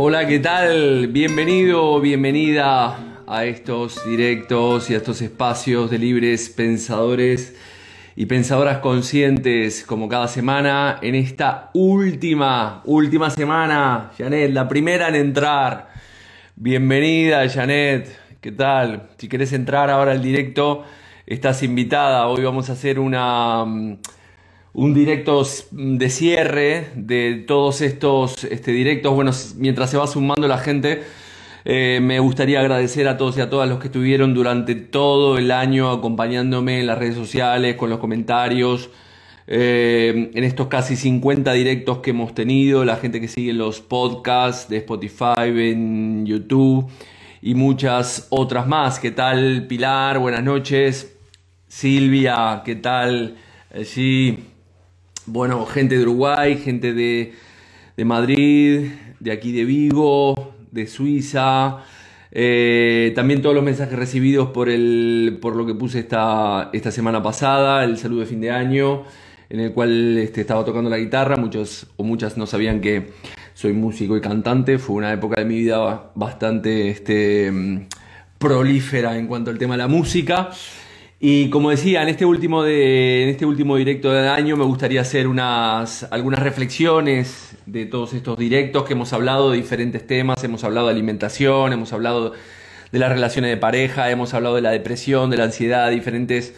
Hola, ¿qué tal? Bienvenido, bienvenida a estos directos y a estos espacios de libres pensadores y pensadoras conscientes como cada semana en esta última, última semana, Janet, la primera en entrar. Bienvenida, Janet, ¿qué tal? Si querés entrar ahora al directo, estás invitada. Hoy vamos a hacer una un directo de cierre de todos estos este, directos. Bueno, mientras se va sumando la gente, eh, me gustaría agradecer a todos y a todas los que estuvieron durante todo el año acompañándome en las redes sociales, con los comentarios, eh, en estos casi 50 directos que hemos tenido, la gente que sigue los podcasts de Spotify, en YouTube y muchas otras más. ¿Qué tal Pilar? Buenas noches. Silvia, ¿qué tal? Eh, sí, bueno, gente de Uruguay, gente de, Madrid, de aquí de Vigo, de Suiza. Eh, también todos los mensajes recibidos por, el, por lo que puse esta, esta semana pasada, el saludo de fin de año, en el cual este, estaba tocando la guitarra. Muchos o muchas no sabían que soy músico y cantante. Fue una época de mi vida bastante este, prolífera en cuanto al tema de la música. Y como decía, en este último, de, en este último directo del año me gustaría hacer unas, algunas reflexiones de todos estos directos que hemos hablado de diferentes temas, hemos hablado de alimentación, hemos hablado de las relaciones de pareja, hemos hablado de la depresión, de la ansiedad, diferentes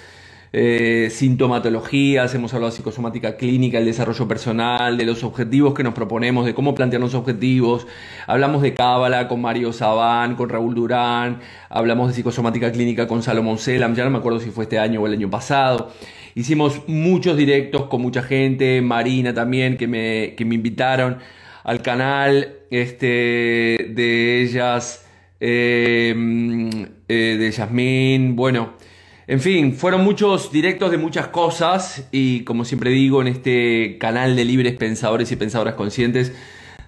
eh, sintomatologías, hemos hablado de psicosomática clínica, el desarrollo personal, de los objetivos que nos proponemos, de cómo plantearnos objetivos. Hablamos de Cábala con Mario Sabán, con Raúl Durán, hablamos de psicosomática clínica con Salomón Selam, ya no me acuerdo si fue este año o el año pasado. Hicimos muchos directos con mucha gente, Marina también, que me, que me invitaron al canal este, de ellas, eh, eh, de Yasmín, bueno. En fin, fueron muchos directos de muchas cosas y como siempre digo en este canal de libres pensadores y pensadoras conscientes,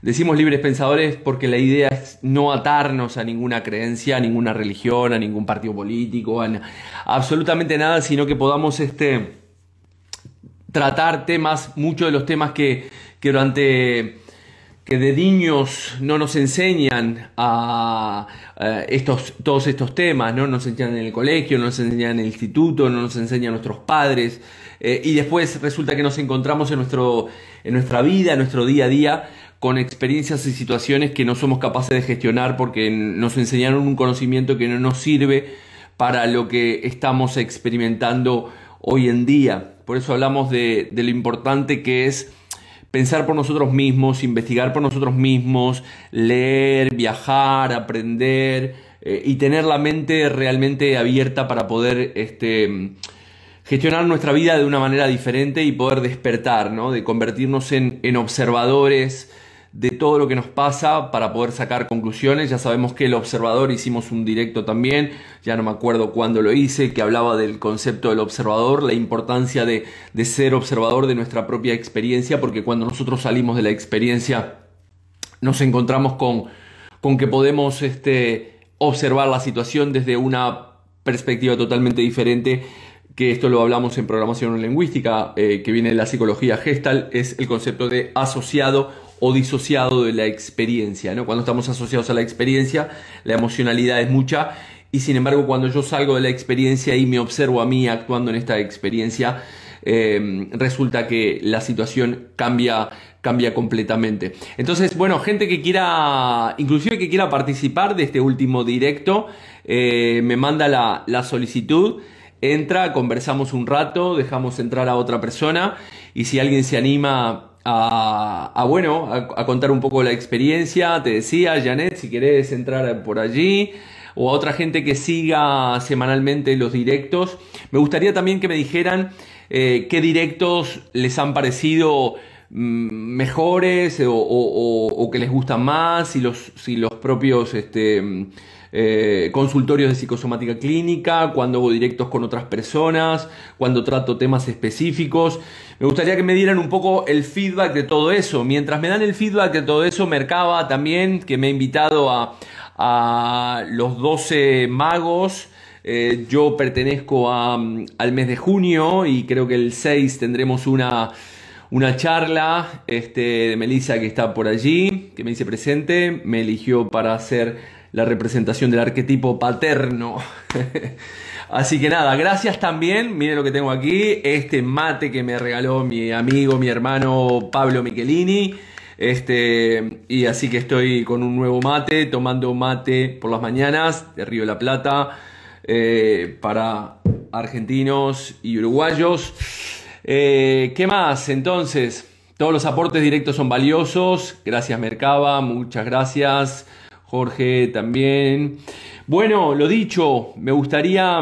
decimos libres pensadores porque la idea es no atarnos a ninguna creencia, a ninguna religión, a ningún partido político, a, absolutamente nada, sino que podamos este, tratar temas, muchos de los temas que, que durante que de niños no nos enseñan a, estos, todos estos temas, no nos enseñan en el colegio, no nos enseñan en el instituto, no nos enseñan nuestros padres, eh, y después resulta que nos encontramos en, nuestro, en nuestra vida, en nuestro día a día, con experiencias y situaciones que no somos capaces de gestionar porque nos enseñaron un conocimiento que no nos sirve para lo que estamos experimentando hoy en día. Por eso hablamos de, de lo importante que es pensar por nosotros mismos, investigar por nosotros mismos, leer, viajar, aprender eh, y tener la mente realmente abierta para poder este, gestionar nuestra vida de una manera diferente y poder despertar, ¿no? de convertirnos en, en observadores de todo lo que nos pasa para poder sacar conclusiones. Ya sabemos que el observador hicimos un directo también, ya no me acuerdo cuándo lo hice, que hablaba del concepto del observador, la importancia de, ser observador de nuestra propia experiencia, porque cuando nosotros salimos de la experiencia nos encontramos con, con que podemos este, observar la situación desde una perspectiva totalmente diferente que esto lo hablamos en programación lingüística, eh, que viene de la psicología gestal, es el concepto de asociado o disociado de la experiencia. ¿no? Cuando estamos asociados a la experiencia, la emocionalidad es mucha y sin embargo cuando yo salgo de la experiencia y me observo a mí actuando en esta experiencia, em, resulta que la situación cambia, cambia completamente. Entonces, bueno, gente que quiera, inclusive que quiera participar de este último directo, eh, me manda la, la solicitud entra, conversamos un rato, dejamos entrar a otra persona y si alguien se anima a, bueno, a, contar un poco la experiencia. Te decía, Janet, si querés entrar por allí o a otra gente que siga semanalmente los directos. Me gustaría también que me dijeran eh, qué directos les han parecido mm, mejores o, que les gustan más, si los, si los propios este, eh, consultorios de psicosomática clínica, cuando hago directos con otras personas, cuando trato temas específicos. Me gustaría que me dieran un poco el feedback de todo eso. Mientras me dan el feedback de todo eso, Mercaba también, que me ha invitado a, los 12 magos. Eh, yo pertenezco al mes de junio y creo que el 6 tendremos una una charla este, de Melissa que está por allí, que me dice presente, me eligió para hacer la representación del arquetipo paterno. Así que nada, gracias también, miren lo que tengo aquí, este mate que me regaló mi amigo, mi hermano Pablo Michelini. Este, y así que estoy con un nuevo mate, tomando mate por las mañanas de Río de la Plata eh, para argentinos y uruguayos. Eh, ¿Qué más? Entonces, todos los aportes directos son valiosos. Gracias Mercaba, muchas gracias. Jorge también. Bueno, lo dicho, me gustaría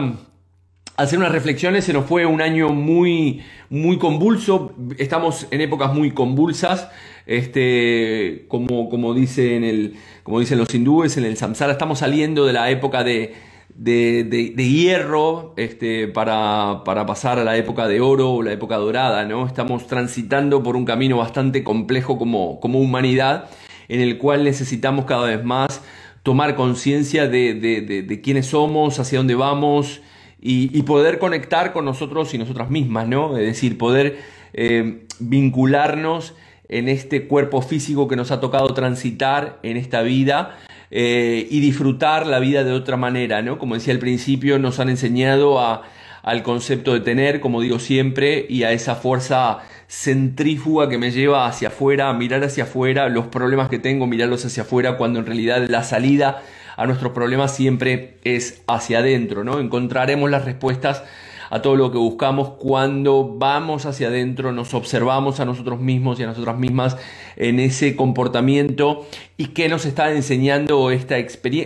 hacer unas reflexiones. Se nos fue un año muy, muy convulso. Estamos en épocas muy convulsas. Este, como, como, dicen el, como dicen los hindúes en el samsara, estamos saliendo de la época de, de, hierro este, para, para, pasar a la época de oro o la época dorada, ¿no? Estamos transitando por un camino bastante complejo como, como humanidad, en el cual necesitamos cada vez más tomar conciencia de, de, quiénes somos, hacia dónde vamos y, poder conectar con nosotros y nosotras mismas, ¿no? Es decir, poder eh, vincularnos en este cuerpo físico que nos ha tocado transitar en esta vida eh, y disfrutar la vida de otra manera, ¿no? Como decía al principio, nos han enseñado a, al concepto de tener, como digo siempre, y a esa fuerza centrífuga que me lleva hacia afuera, mirar hacia afuera, los problemas que tengo, mirarlos hacia afuera, cuando en realidad la salida a nuestros problemas siempre es hacia adentro, ¿no? Encontraremos las respuestas a todo lo que buscamos cuando vamos hacia adentro, nos observamos a nosotros mismos y a nosotras mismas en ese comportamiento y qué nos está enseñando esta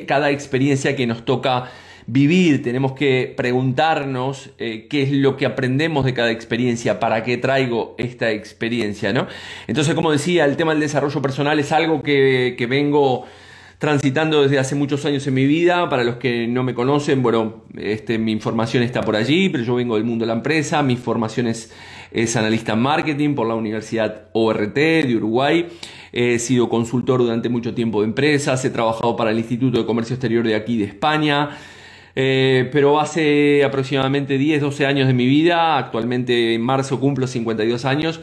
cada experiencia que nos toca vivir, tenemos que preguntarnos eh, qué es lo que aprendemos de cada experiencia, para qué traigo esta experiencia, ¿no? Entonces, como decía, el tema del desarrollo personal es algo que, que vengo transitando desde hace muchos años en mi vida. Para los que no me conocen, bueno, este, mi información está por allí, pero yo vengo del mundo de la empresa. Mi formación es, analista en marketing por la Universidad ORT de Uruguay. He sido consultor durante mucho tiempo de empresas, he trabajado para el Instituto de Comercio Exterior de aquí de España. Eh, pero hace aproximadamente 10, 12 años de mi vida, actualmente en marzo cumplo 52 años,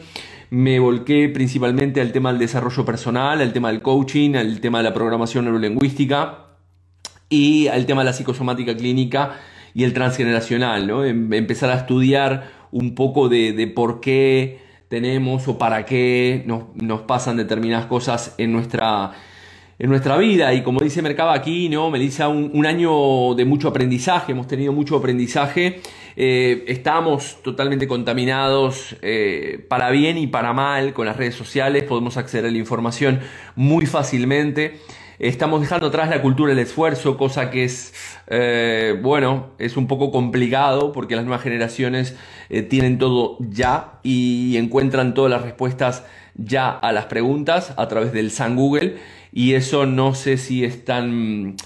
me volqué principalmente al tema del desarrollo personal, al tema del coaching, al tema de la programación neurolingüística y al tema de la psicosomática clínica y el transgeneracional, ¿no? Em, empezar a estudiar un poco de, por qué tenemos o para qué nos, nos pasan determinadas cosas en nuestra en nuestra vida. Y como dice Mercaba aquí, ¿no? Melissa, un, año de mucho aprendizaje, hemos tenido mucho aprendizaje. Eh, estamos totalmente contaminados eh, para bien y para mal con las redes sociales, podemos acceder a la información muy fácilmente. Estamos dejando atrás la cultura del esfuerzo, cosa que es, eh, bueno, es un poco complicado porque las nuevas generaciones tienen todo ya y encuentran todas las respuestas ya a las preguntas a través del San Google y eso no sé si es tan,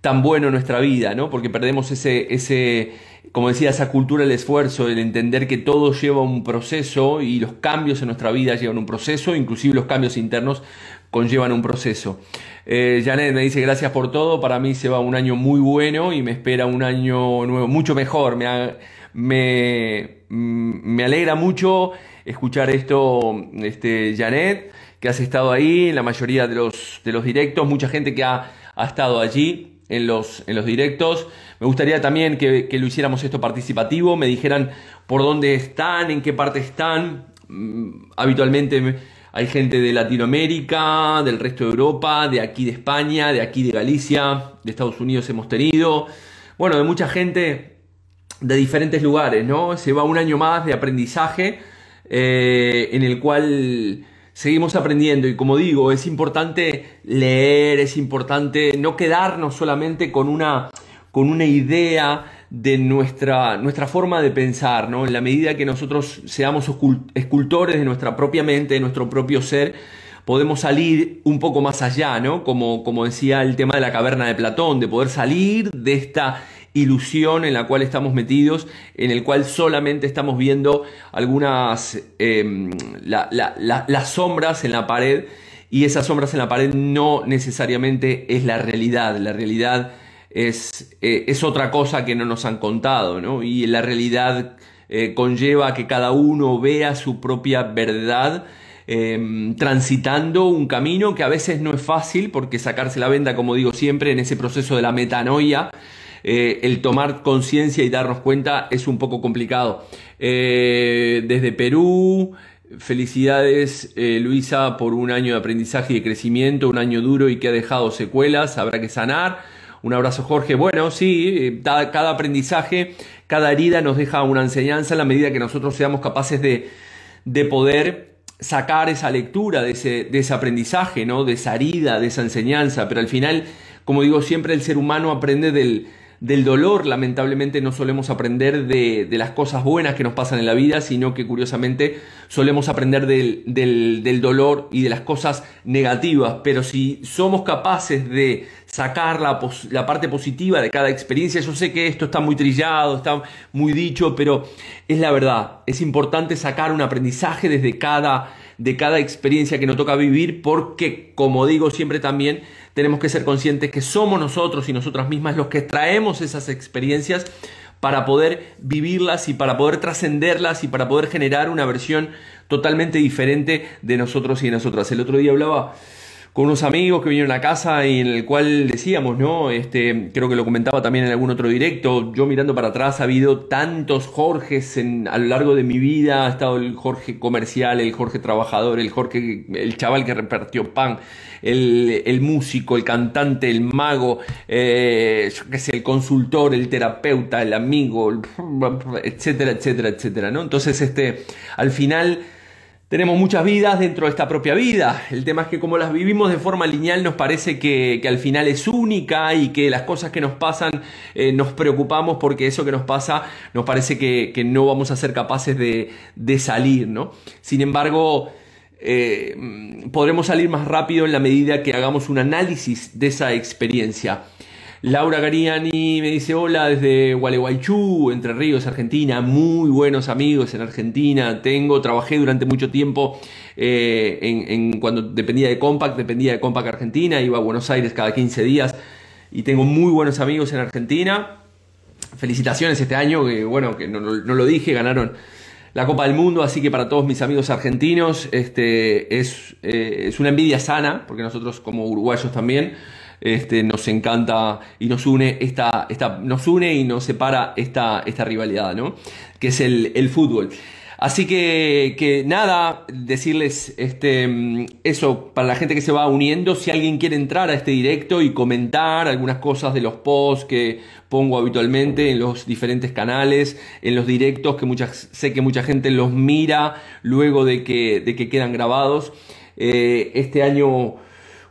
tan bueno en nuestra vida, ¿no? Porque perdemos ese, ese, como decía, esa cultura del esfuerzo, el entender que todo lleva un proceso y los cambios en nuestra vida llevan un proceso, inclusive los cambios internos conllevan un proceso. Eh, Janet me dice gracias por todo, para mí se va un año muy bueno y me espera un año nuevo, mucho mejor. Me, me, me alegra mucho escuchar esto, este, Janet que has estado ahí en la mayoría de los, de los directos, mucha gente que ha, estado allí en los, en los directos. Me gustaría también que, lo hiciéramos esto participativo, me dijeran por dónde están, en qué parte están. Mm, habitualmente hay gente de Latinoamérica, del resto de Europa, de aquí de España, de aquí de Galicia, de Estados Unidos hemos tenido. Bueno, de mucha gente de diferentes lugares, ¿no? Se va un año más de aprendizaje eh, en el cual seguimos aprendiendo y como digo, es importante leer, es importante no quedarnos solamente con una, con una idea de nuestra, nuestra forma de pensar, ¿no? En la medida que nosotros seamos escultores de nuestra propia mente, de nuestro propio ser, podemos salir un poco más allá, ¿no? Como, como decía el tema de la caverna de Platón, de poder salir de esta ilusión en la cual estamos metidos, en el cual solamente estamos viendo algunas em, las sombras en la pared y esas sombras en la pared no necesariamente es la realidad, la realidad es, eh, es otra cosa que no nos han contado, ¿no? Y la realidad eh, conlleva que cada uno vea su propia verdad. Em, transitando un camino que a veces no es fácil porque sacarse la venda, como digo siempre, en ese proceso de la metanoia, eh, el tomar conciencia y darnos cuenta es un poco complicado. Eh, desde Perú, Felicidades, eh, Luisa, por un año de aprendizaje y de crecimiento, un año duro y que ha dejado secuelas, habrá que sanar. Un abrazo, Jorge. Bueno, sí, cada aprendizaje, cada herida nos deja una enseñanza en la medida que nosotros seamos capaces de, de poder sacar esa lectura de ese, de ese aprendizaje, ¿no? de esa herida, de esa enseñanza. Pero al final, como digo siempre, el ser humano aprende del, del dolor, lamentablemente no solemos aprender de, las cosas buenas que nos pasan en la vida, sino que curiosamente solemos aprender del, del, dolor y de las cosas negativas. Pero si somos capaces de sacar la, la, parte positiva de cada experiencia, yo sé que esto está muy trillado, está muy dicho, pero es la verdad. Es importante sacar un aprendizaje desde cada, de cada experiencia que nos toca vivir, porque, como digo siempre también, tenemos que ser conscientes que somos nosotros y nosotras mismas los que traemos esas experiencias para poder vivirlas y para poder trascenderlas y para poder generar una versión totalmente diferente de nosotros y de nosotras. El otro día hablaba con unos amigos que vinieron a casa y en el cual decíamos, ¿no? Este, creo que lo comentaba también en algún otro directo, yo mirando para atrás ha habido tantos Jorges en, a lo largo de mi vida, ha estado el Jorge comercial, el Jorge trabajador, el Jorge, el chaval que repartió pan, el, el músico, el cantante, el mago, eh, yo qué sé, el consultor, el terapeuta, el amigo, etcétera, etcétera, etcétera, ¿no? Entonces, este, al final tenemos muchas vidas dentro de esta propia vida. El tema es que como las vivimos de forma lineal nos parece que, al final es única y que las cosas que nos pasan eh, nos preocupamos porque eso que nos pasa nos parece que, no vamos a ser capaces de, salir, ¿no? Sin embargo, eh, podremos salir más rápido en la medida que hagamos un análisis de esa experiencia. Laura Gariani me dice hola desde Gualeguaychú, Entre Ríos, Argentina. Muy buenos amigos en Argentina. Tengo, trabajé durante mucho tiempo eh, en, cuando dependía de Compact, dependía de Compact Argentina, iba a Buenos Aires cada 15 días y tengo muy buenos amigos en Argentina. Felicitaciones este año, que bueno, que no, lo dije, ganaron la Copa del Mundo, así que para todos mis amigos argentinos este, es, eh, es una envidia sana, porque nosotros como uruguayos también este, nos encanta y nos une esta, esta, nos une y nos separa esta, esta rivalidad, ¿no? Que es el, el fútbol. Así que, que, nada, decirles este, eso para la gente que se va uniendo, si alguien quiere entrar a este directo y comentar algunas cosas de los posts que pongo habitualmente en los diferentes canales, en los directos que muchas, sé que mucha gente los mira luego de que, de que quedan grabados. Eh, este año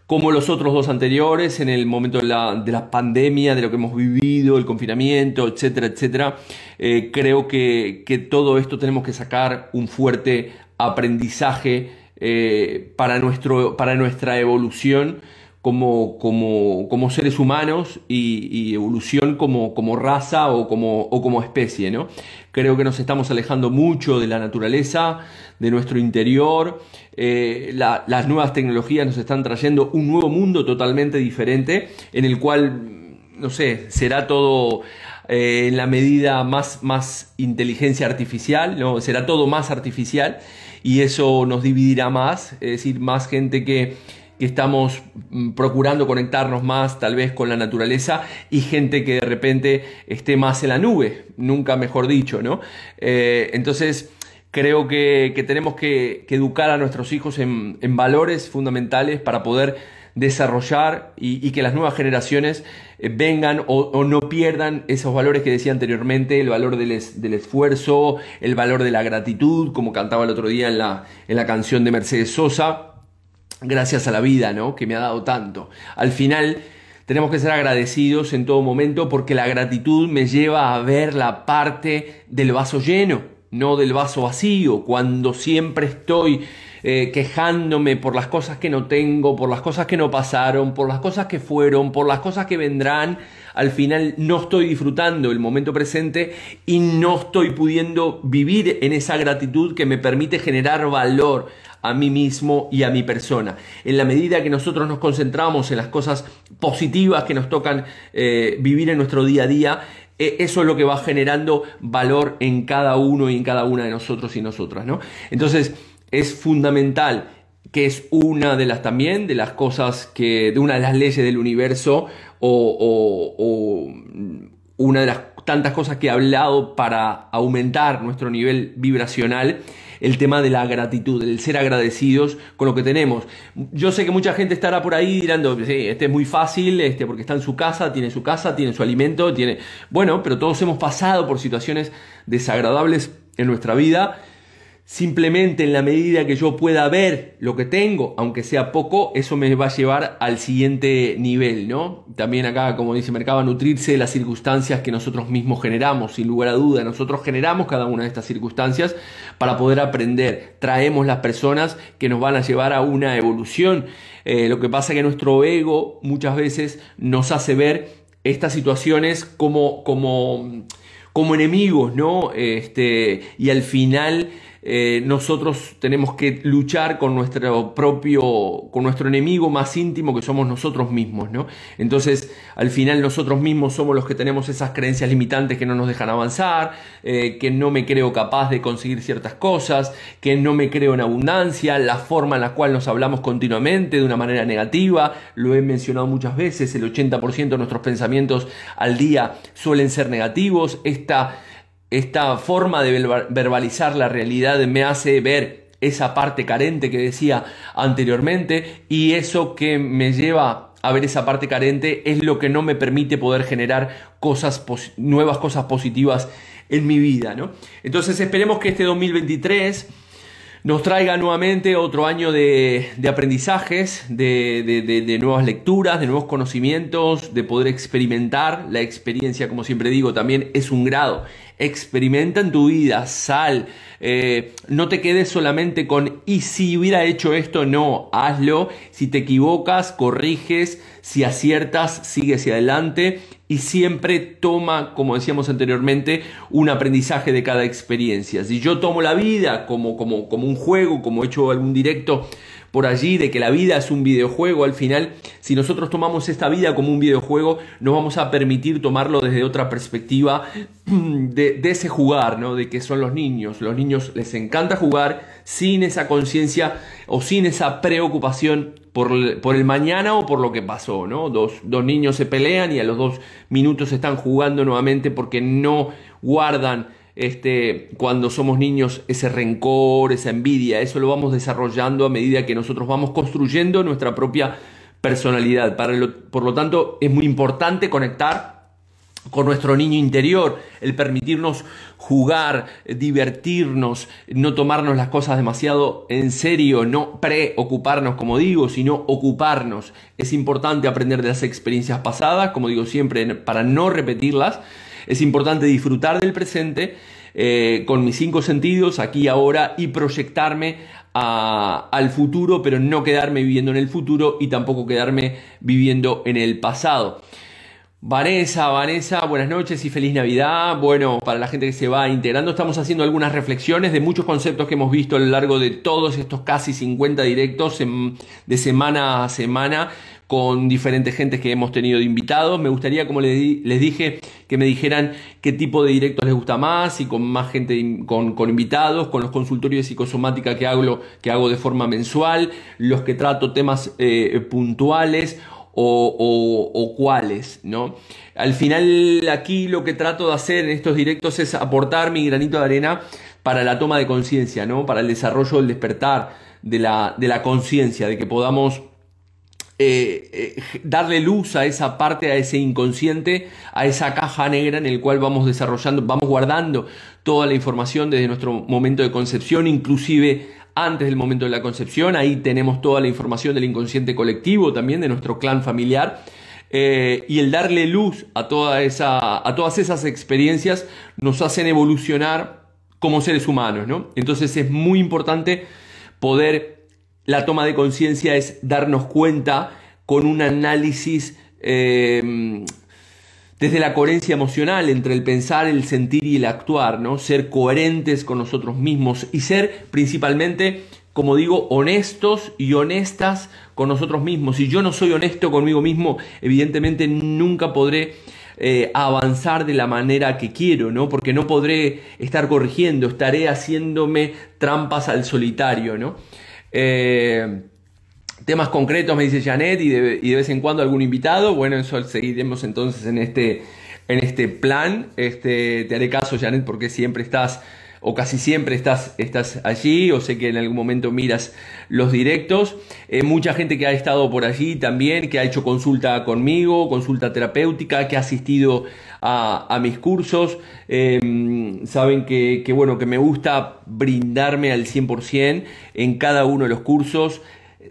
como los otros dos anteriores, en el momento de la, de la pandemia, de lo que hemos vivido, el confinamiento, etcétera, etcétera. Eh, creo que, que, todo esto tenemos que sacar un fuerte aprendizaje eh, para, nuestro, para nuestra evolución como, como, como seres humanos y, evolución como, como raza o como, o como especie. ¿no? Creo que nos estamos alejando mucho de la naturaleza, de nuestro interior. Eh, las nuevas tecnologías nos están trayendo un nuevo mundo totalmente diferente en el cual, no sé, será todo eh, en la medida más, más inteligencia artificial, ¿no? será todo más artificial y eso nos dividirá más, es decir, más gente que que estamos mm, procurando conectarnos más tal vez con la naturaleza y gente que de repente esté más en la nube, nunca mejor dicho, ¿no? Eh, entonces creo que, tenemos que, educar a nuestros hijos en, valores fundamentales para poder desarrollar y, que las nuevas generaciones eh, vengan o, no pierdan esos valores que decía anteriormente, el valor del, esfuerzo, el valor de la gratitud, como cantaba el otro día en la canción de Mercedes Sosa gracias a la vida, ¿no? Que me ha dado tanto. Al final tenemos que ser agradecidos en todo momento porque la gratitud me lleva a ver la parte del vaso lleno, no del vaso vacío. Cuando siempre estoy eh, quejándome por las cosas que no tengo, por las cosas que no pasaron, por las cosas que fueron, por las cosas que vendrán, al final no estoy disfrutando el momento presente y no estoy pudiendo vivir en esa gratitud que me permite generar valor a mí mismo y a mi persona. En la medida que nosotros nos concentramos en las cosas positivas que nos tocan eh, vivir en nuestro día a día, eh, eso es lo que va generando valor en cada uno y en cada una de nosotros y nosotras, ¿no? Entonces, es fundamental que es una de las también de las cosas que, de una de las leyes del universo o, o una de las tantas cosas que he hablado para aumentar nuestro nivel vibracional, el tema de la gratitud, el ser agradecidos con lo que tenemos. Yo sé que mucha gente estará por ahí dirando, sí, este es muy fácil, este, porque está en su casa, tiene su casa, tiene su alimento, tiene... Bueno, pero todos hemos pasado por situaciones desagradables en nuestra vida Simplemente en la medida que yo pueda ver lo que tengo, aunque sea poco, eso me va a llevar al siguiente nivel, ¿no? También acá, como dice Mercado, nutrirse de las circunstancias que nosotros mismos generamos, sin lugar a duda. Nosotros generamos cada una de estas circunstancias para poder aprender. Traemos las personas que nos van a llevar a una evolución. Eh, lo que pasa es que nuestro ego muchas veces nos hace ver estas situaciones como, como, como enemigos, ¿no? Este, y al final eh, nosotros tenemos que luchar con nuestro propio, con nuestro enemigo más íntimo que somos nosotros mismos, ¿no? Entonces, al final nosotros mismos somos los que tenemos esas creencias limitantes que no nos dejan avanzar, eh, que no me creo capaz de conseguir ciertas cosas, que no me creo en abundancia, la forma en la cual nos hablamos continuamente de una manera negativa, lo he mencionado muchas veces, el 80% de nuestros pensamientos al día suelen ser negativos, esta esta forma de verbalizar la realidad me hace ver esa parte carente que decía anteriormente y eso que me lleva a ver esa parte carente es lo que no me permite poder generar cosas nuevas cosas positivas en mi vida, ¿no? Entonces esperemos que este 2023 nos traiga nuevamente otro año de, aprendizajes, de, nuevas lecturas, de nuevos conocimientos, de poder experimentar. La experiencia, como siempre digo, también es un grado. Experimenta en tu vida, sal, eh, no te quedes solamente con y si hubiera hecho esto, no, hazlo. Si te equivocas, corriges, si aciertas, sigue hacia adelante y siempre toma, como decíamos anteriormente, un aprendizaje de cada experiencia. Si yo tomo la vida como, como, como un juego, como he hecho algún directo por allí, de que la vida es un videojuego, al final, si nosotros tomamos esta vida como un videojuego, nos vamos a permitir tomarlo desde otra perspectiva de, de ese jugar, ¿no? De que son los niños. Los niños les encanta jugar sin esa conciencia o sin esa preocupación por el, mañana o por lo que pasó, ¿no? Dos, dos niños se pelean y a los dos minutos están jugando nuevamente porque no guardan este, cuando somos niños ese rencor, esa envidia, eso lo vamos desarrollando a medida que nosotros vamos construyendo nuestra propia personalidad. por lo tanto, es muy importante conectar con nuestro niño interior, el permitirnos jugar, divertirnos, no tomarnos las cosas demasiado en serio, no preocuparnos, como digo, sino ocuparnos. Es importante aprender de las experiencias pasadas, como digo siempre, para no repetirlas. Es importante disfrutar del presente eh, con mis cinco sentidos, aquí ahora, y proyectarme al futuro, pero no quedarme viviendo en el futuro y tampoco quedarme viviendo en el pasado. Vanessa, Vanessa, buenas noches y feliz Navidad. Bueno, para la gente que se va integrando, estamos haciendo algunas reflexiones de muchos conceptos que hemos visto a lo largo de todos estos casi 50 directos de semana a semana con diferentes gentes que hemos tenido de invitados. Me gustaría, como les, dije, que me dijeran qué tipo de directos les gusta más y con más gente, con, invitados, con los consultorios de psicosomática que hago, que hago de forma mensual, los que trato temas eh, puntuales o, cuáles, ¿no? Al final aquí lo que trato de hacer en estos directos es aportar mi granito de arena para la toma de conciencia, ¿no? Para el desarrollo del despertar de la, de la conciencia, de que podamos eh, eh, darle luz a esa parte, a ese inconsciente, a esa caja negra en el cual vamos desarrollando, vamos guardando toda la información desde nuestro momento de concepción, inclusive antes del momento de la concepción. Ahí tenemos toda la información del inconsciente colectivo, también de nuestro clan familiar. Eh, y el darle luz a, toda esa, a todas esas experiencias nos hacen evolucionar como seres humanos. ¿no? Entonces es muy importante poder, la toma de conciencia es darnos cuenta con un análisis eh, desde la coherencia emocional entre el pensar, el sentir y el actuar, ¿no? Ser coherentes con nosotros mismos y ser principalmente, como digo, honestos y honestas con nosotros mismos. Si yo no soy honesto conmigo mismo, evidentemente nunca podré eh, avanzar de la manera que quiero, ¿no? Porque no podré estar corrigiendo, estaré haciéndome trampas al solitario, ¿no? Eh, temas concretos, me dice Janet, y de, vez en cuando algún invitado. Bueno, eso seguiremos entonces en este, en este plan. Este, te haré caso, Janet, porque siempre estás o casi siempre estás, estás allí, o sé que en algún momento miras los directos. Eh, mucha gente que ha estado por allí también, que ha hecho consulta conmigo, consulta terapéutica, que ha asistido a, mis cursos. Em, saben que, bueno, que me gusta brindarme al 100% en cada uno de los cursos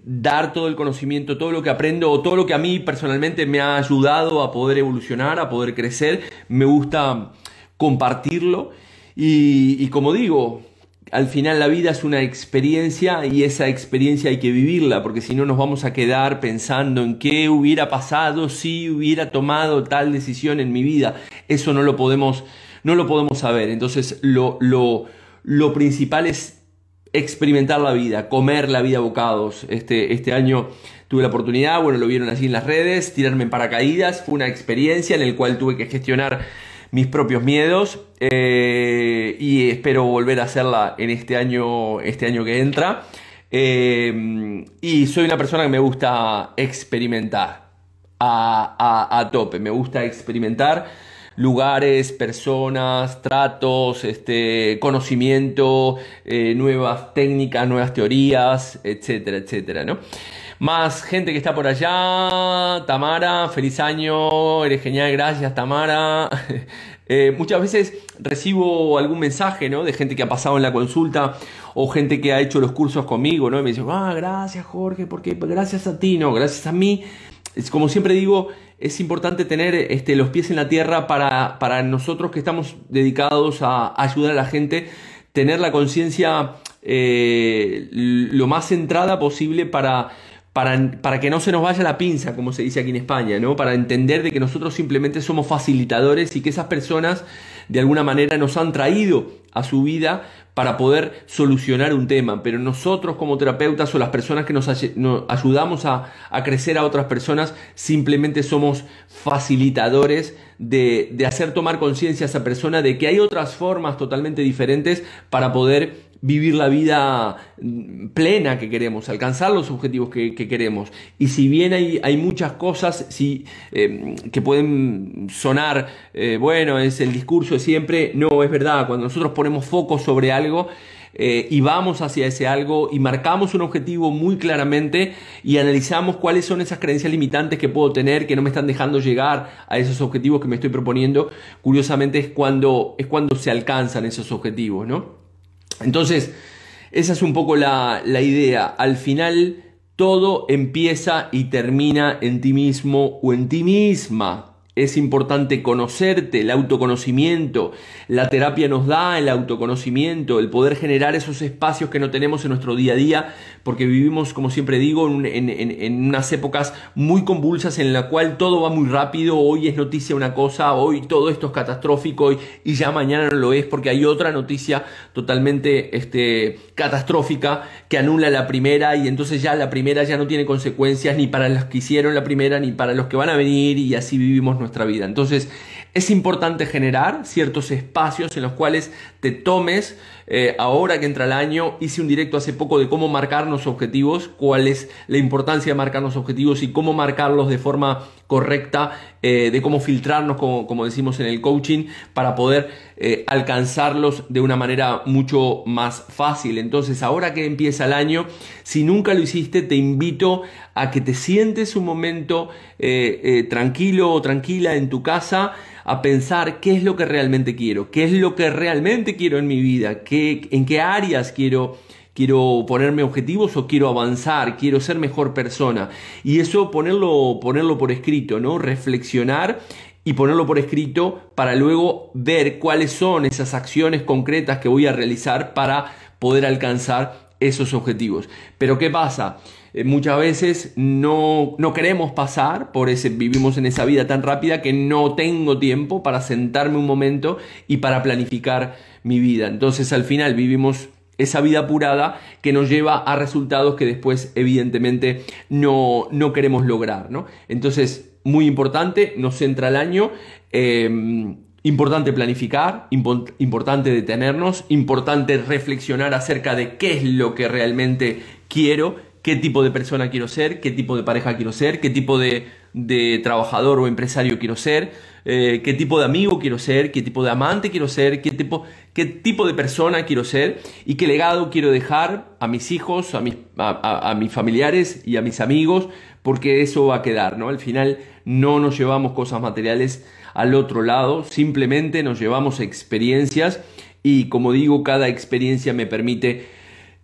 dar todo el conocimiento, todo lo que aprendo o todo lo que a mí personalmente me ha ayudado a poder evolucionar, a poder crecer. Me gusta compartirlo y, como digo, al final la vida es una experiencia y esa experiencia hay que vivirla, porque si no nos vamos a quedar pensando en qué hubiera pasado si hubiera tomado tal decisión en mi vida. Eso no lo podemos, no lo podemos saber. Entonces lo, lo, lo principal es experimentar la vida, comer la vida a bocados. Este, este año tuve la oportunidad, bueno, lo vieron así en las redes, tirarme en paracaídas, fue una experiencia en la cual tuve que gestionar mis propios miedos eh, y espero volver a hacerla en este año, este año que entra. Eh, y soy una persona que me gusta experimentar a, tope, me gusta experimentar lugares, personas, tratos, este, conocimiento, eh, nuevas técnicas, nuevas teorías, etcétera, etcétera, ¿no? Más gente que está por allá. Tamara, feliz año. Eres genial, gracias Tamara. Eh, muchas veces recibo algún mensaje ¿no? de gente que ha pasado en la consulta o gente que ha hecho los cursos conmigo ¿no? y me dice, ah, gracias Jorge, porque gracias a ti, no, gracias a mí. Es, como siempre digo, es importante tener este, los pies en la tierra para, para nosotros que estamos dedicados a ayudar a la gente, tener la conciencia eh, lo más centrada posible para para, que no se nos vaya la pinza, como se dice aquí en España, ¿no? Para entender de que nosotros simplemente somos facilitadores y que esas personas de alguna manera nos han traído a su vida para poder solucionar un tema. Pero nosotros como terapeutas o las personas que nos, ayudamos a, crecer a otras personas, simplemente somos facilitadores de, de hacer tomar conciencia a esa persona de que hay otras formas totalmente diferentes para poder vivir la vida plena que queremos, alcanzar los objetivos que, queremos. Y si bien hay, hay muchas cosas eh, que pueden sonar, eh, bueno, es el discurso de siempre, no, es verdad, cuando nosotros ponemos foco sobre algo, eh, y vamos hacia ese algo y marcamos un objetivo muy claramente y analizamos cuáles son esas creencias limitantes que puedo tener que no me están dejando llegar a esos objetivos que me estoy proponiendo, curiosamente es cuando, es cuando se alcanzan esos objetivos, ¿no? Entonces, esa es un poco la, idea. Al final, todo empieza y termina en ti mismo o en ti misma. Es importante conocerte, el autoconocimiento. La terapia nos da el autoconocimiento, el poder generar esos espacios que no tenemos en nuestro día a día, porque vivimos, como siempre digo, en, unas épocas muy convulsas en la cual todo va muy rápido. Hoy es noticia una cosa, hoy todo esto es catastrófico y, ya mañana no lo es porque hay otra noticia totalmente este, catastrófica que anula la primera y entonces ya la primera ya no tiene consecuencias ni para los que hicieron la primera ni para los que van a venir y así vivimos nuestra vida. Entonces es importante generar ciertos espacios en los cuales te tomes, eh, ahora que entra el año, hice un directo hace poco de cómo marcarnos objetivos, cuál es la importancia de marcarnos objetivos y cómo marcarlos de forma correcta, eh, de cómo filtrarnos, como, decimos en el coaching, para poder eh, alcanzarlos de una manera mucho más fácil. Entonces, ahora que empieza el año, si nunca lo hiciste, te invito a que te sientes un momento tranquilo o tranquila en tu casa, a pensar qué es lo que realmente quiero, qué es lo que realmente quiero en mi vida, en qué áreas quiero quiero ponerme objetivos o quiero avanzar, quiero ser mejor persona. Y eso ponerlo, ponerlo por escrito, ¿no? Reflexionar y ponerlo por escrito para luego ver cuáles son esas acciones concretas que voy a realizar para poder alcanzar esos objetivos. Pero ¿qué pasa? Eh, muchas veces no, no queremos pasar por ese, vivimos en esa vida tan rápida que no tengo tiempo para sentarme un momento y para planificar mi vida. Entonces al final vivimos esa vida apurada que nos lleva a resultados que después evidentemente no, no queremos lograr. ¿no? Entonces muy importante, nos centra el año. Em, importante planificar, importante detenernos, importante reflexionar acerca de qué es lo que realmente quiero, qué tipo de persona quiero ser, qué tipo de pareja quiero ser, qué tipo de, trabajador o empresario quiero ser, eh, qué tipo de amigo quiero ser, qué tipo de amante quiero ser, qué tipo, qué tipo de persona quiero ser y qué legado quiero dejar a mis hijos, a mis, a mis familiares y a mis amigos, porque eso va a quedar, ¿no? Al final no nos llevamos cosas materiales al otro lado, simplemente nos llevamos experiencias y como digo, cada experiencia me permite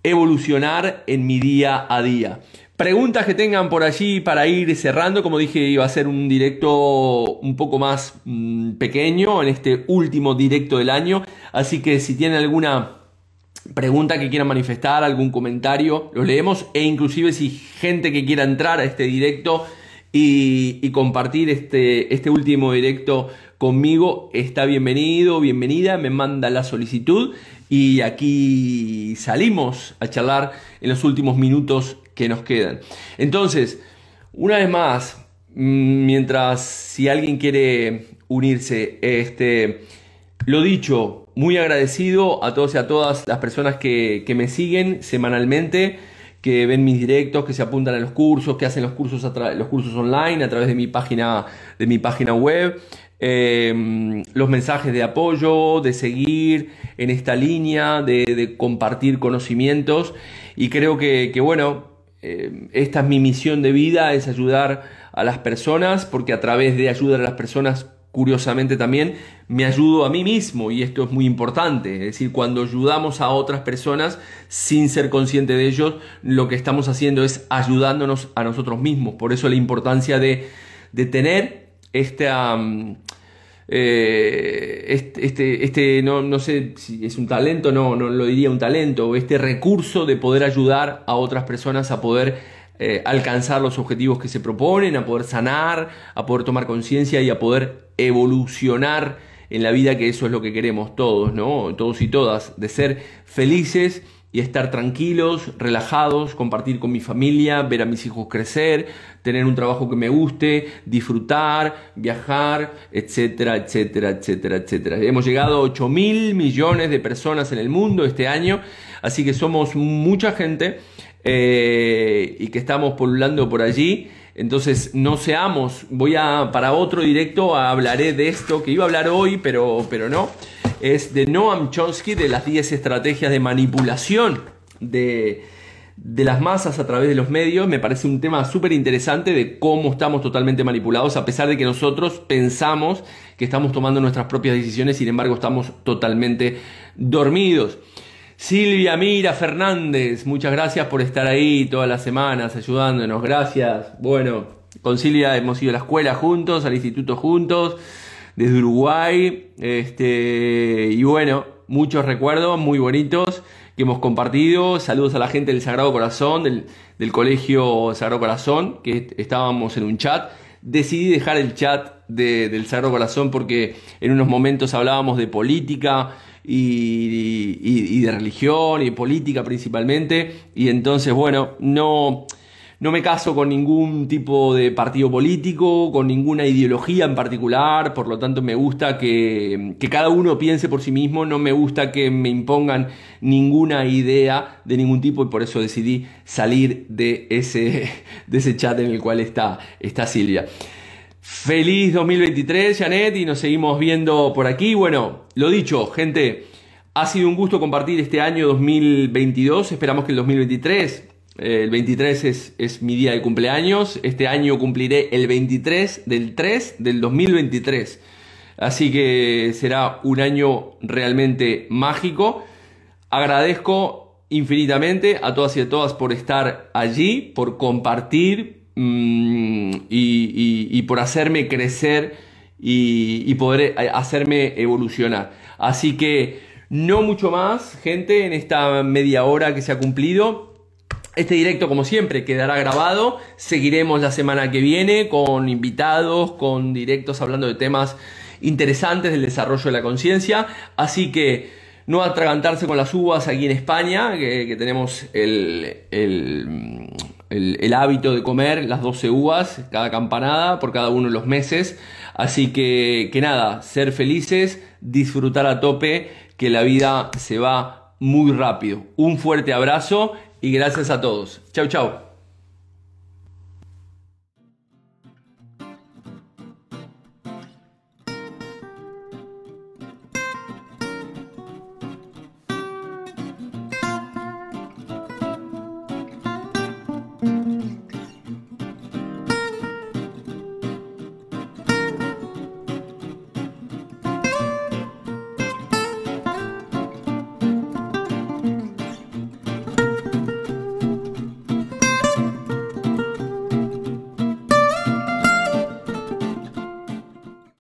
evolucionar en mi día a día. Preguntas que tengan por allí para ir cerrando, como dije iba a ser un directo un poco más mm, pequeño en este último directo del año, así que si tienen alguna pregunta que quieran manifestar, algún comentario, lo leemos. E inclusive si gente que quiera entrar a este directo y, compartir este, este último directo conmigo está bienvenido, bienvenida, me manda la solicitud y aquí salimos a charlar en los últimos minutos que nos quedan. Entonces, una vez más, mm, mientras si alguien quiere unirse, este, lo dicho, muy agradecido a todos y a todas las personas que, que me siguen semanalmente que ven mis directos, que se apuntan a los cursos, que hacen los cursos, a los cursos online a través de mi página, de mi página web. Em, los mensajes de apoyo, de seguir en esta línea, de, compartir conocimientos. Y creo que, bueno, em, esta es mi misión de vida, es ayudar a las personas, porque a través de ayudar a las personas curiosamente también me ayudo a mí mismo y esto es muy importante, es decir, cuando ayudamos a otras personas sin ser consciente de ellos, lo que estamos haciendo es ayudándonos a nosotros mismos, por eso la importancia de, tener esta... Eh, este, este, este, no, no, sé si es un talento, no, no lo diría un talento, este recurso de poder ayudar a otras personas a poder eh, alcanzar los objetivos que se proponen, a poder sanar, a poder tomar conciencia y a poder evolucionar en la vida, que eso es lo que queremos todos, ¿no? Todos y todas, de ser felices y estar tranquilos, relajados, compartir con mi familia, ver a mis hijos crecer, tener un trabajo que me guste, disfrutar, viajar, etcétera, etcétera, etcétera, etcétera. Hemos llegado a 8 mil millones de personas en el mundo este año, así que somos mucha gente eh, y que estamos pululando por allí. Entonces no seamos, voy a para otro directo hablaré de esto que iba a hablar hoy, pero, pero no. Es de Noam Chomsky, de las 10 estrategias de manipulación de, de las masas a través de los medios. Me parece un tema súper interesante de cómo estamos totalmente manipulados, a pesar de que nosotros pensamos que estamos tomando nuestras propias decisiones, sin embargo estamos totalmente dormidos. Silvia Mira Fernández, muchas gracias por estar ahí todas las semanas ayudándonos, gracias. Bueno, con Silvia hemos ido a la escuela juntos, al instituto juntos, desde Uruguay, este, y bueno, muchos recuerdos muy bonitos que hemos compartido. Saludos a la gente del Sagrado Corazón, del, del Colegio Sagrado Corazón, que estábamos en un chat. Decidí dejar el chat del Sagrado Corazón porque en unos momentos hablábamos de política, y, de religión y política principalmente. Y entonces, bueno, no, no me caso con ningún tipo de partido político, con ninguna ideología en particular, por lo tanto me gusta que, cada uno piense por sí mismo, no me gusta que me impongan ninguna idea de ningún tipo y por eso decidí salir de ese, de chat en el cual está, está Silvia. Feliz 2023, Janet, y nos seguimos viendo por aquí. Bueno, lo dicho, gente, ha sido un gusto compartir este año 2022. Esperamos que el 2023, eh, el 23 es, es, mi día de cumpleaños. Este año cumpliré el 23 del 3 del 2023. Así que será un año realmente mágico. Agradezco infinitamente a todas y a todas por estar allí, por compartir, Mm, y, por hacerme crecer y, poder eh, hacerme evolucionar. Así que no mucho más, gente, en esta media hora que se ha cumplido. Este directo, como siempre, quedará grabado. Seguiremos la semana que viene con invitados, con directos hablando de temas interesantes del desarrollo de la conciencia. Así que no atragantarse con las uvas aquí en España, que, tenemos el el, hábito de comer las 12 uvas, cada campanada, por cada uno de los meses. Así que, que nada, ser felices, disfrutar a tope, que la vida se va muy rápido. Un fuerte abrazo y gracias a todos. Chau, chau.